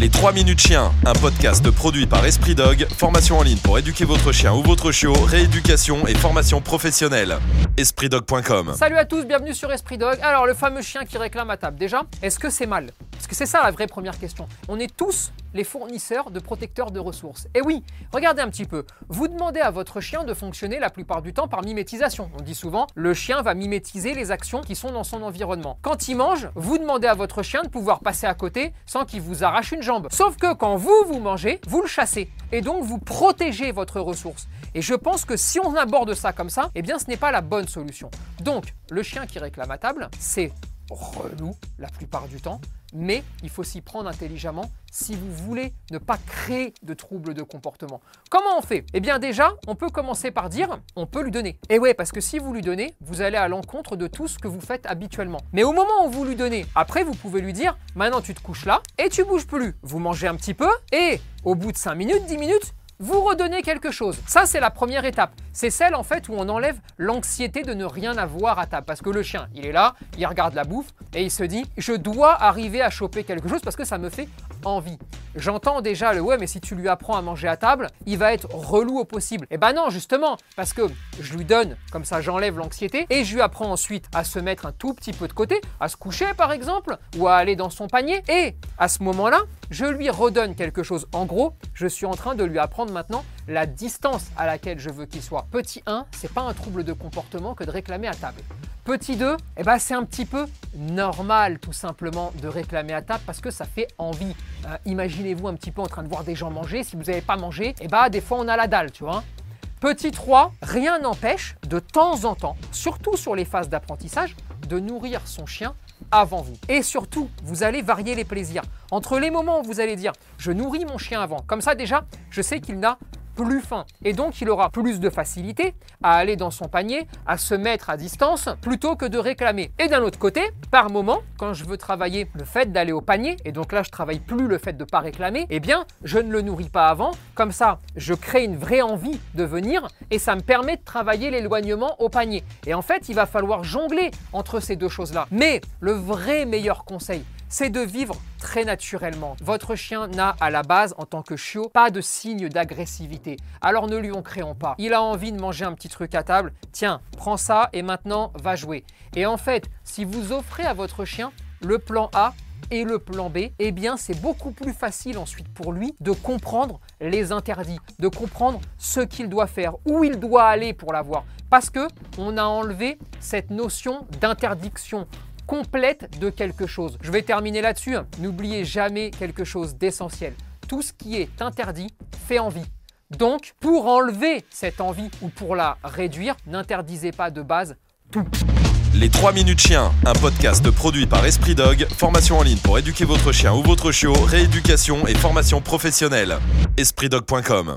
Les 3 minutes chiens, un podcast produit par Esprit Dog, formation en ligne pour éduquer votre chien ou votre chiot, rééducation et formation professionnelle. EspritDog.com Salut à tous, bienvenue sur Esprit Dog. Alors, le fameux chien qui réclame à table, déjà, est-ce que c'est mal? Parce que c'est ça la vraie première question? On est tous les fournisseurs de protecteurs de ressources. Et oui, regardez un petit peu. Vous demandez à votre chien de fonctionner la plupart du temps par mimétisation. On dit souvent, le chien va mimétiser les actions qui sont dans son environnement. Quand il mange, vous demandez à votre chien de pouvoir passer à côté sans qu'il vous arrache une jambe. Sauf que quand vous, vous mangez, vous le chassez. Et donc, vous protégez votre ressource. Et je pense que si on aborde ça comme ça, eh bien, ce n'est pas la bonne solution. Donc, le chien qui réclame à table, c'est relou la plupart du temps, mais il faut s'y prendre intelligemment si vous voulez ne pas créer de troubles de comportement. Comment on fait? Eh bien déjà, on peut commencer par dire on peut lui donner. Et ouais, parce que si vous lui donnez, vous allez à l'encontre de tout ce que vous faites habituellement. Mais au moment où vous lui donnez, après vous pouvez lui dire maintenant tu te couches là et tu bouges plus. Vous mangez un petit peu et au bout de 5 minutes, 10 minutes, vous redonnez quelque chose. Ça, c'est la première étape. C'est celle en fait où on enlève l'anxiété de ne rien avoir à table. Parce que le chien, il est là, il regarde la bouffe et il se dit je dois arriver à choper quelque chose parce que ça me fait envie. J'entends déjà le ouais, mais si tu lui apprends à manger à table, il va être relou au possible. Eh ben non, justement, parce que je lui donne, comme ça j'enlève l'anxiété et je lui apprends ensuite à se mettre un tout petit peu de côté, à se coucher par exemple, ou à aller dans son panier. Et à ce moment-là, je lui redonne quelque chose. En gros, je suis en train de lui apprendre maintenant la distance à laquelle je veux qu'il soit. Petit 1, c'est pas un trouble de comportement que de réclamer à table. Petit 2, eh ben c'est un petit peu normal tout simplement de réclamer à table parce que ça fait envie. Euh, imaginez-vous un petit peu en train de voir des gens manger. Si vous n'avez pas mangé, eh ben des fois on a la dalle, tu vois. Petit 3, rien n'empêche de temps en temps, surtout sur les phases d'apprentissage, de nourrir son chien avant vous. Et surtout, vous allez varier les plaisirs. Entre les moments où vous allez dire je nourris mon chien avant, comme ça déjà, je sais qu'il n'a plus faim. Et donc, il aura plus de facilité à aller dans son panier, à se mettre à distance, plutôt que de réclamer. Et d'un autre côté, par moment, quand je veux travailler le fait d'aller au panier, et donc là, je travaille plus le fait de pas réclamer, eh bien, je ne le nourris pas avant. Comme ça, je crée une vraie envie de venir, et ça me permet de travailler l'éloignement au panier. Et en fait, il va falloir jongler entre ces deux choses-là. Mais le vrai meilleur conseil, c'est de vivre très naturellement. Votre chien n'a à la base, en tant que chiot, pas de signe d'agressivité. Alors ne lui en créons pas. Il a envie de manger un petit truc à table, tiens, prends ça et maintenant va jouer. Et en fait, si vous offrez à votre chien le plan A, et le plan B, eh bien c'est beaucoup plus facile ensuite pour lui de comprendre les interdits, de comprendre ce qu'il doit faire, où il doit aller pour l'avoir. Parce que on a enlevé cette notion d'interdiction complète de quelque chose. Je vais terminer là-dessus. N'oubliez jamais quelque chose d'essentiel. Tout ce qui est interdit fait envie. Donc, pour enlever cette envie ou pour la réduire, n'interdisez pas de base tout. Les 3 minutes chiens, un podcast produit par Esprit Dog, formation en ligne pour éduquer votre chien ou votre chiot, rééducation et formation professionnelle. EspritDog.com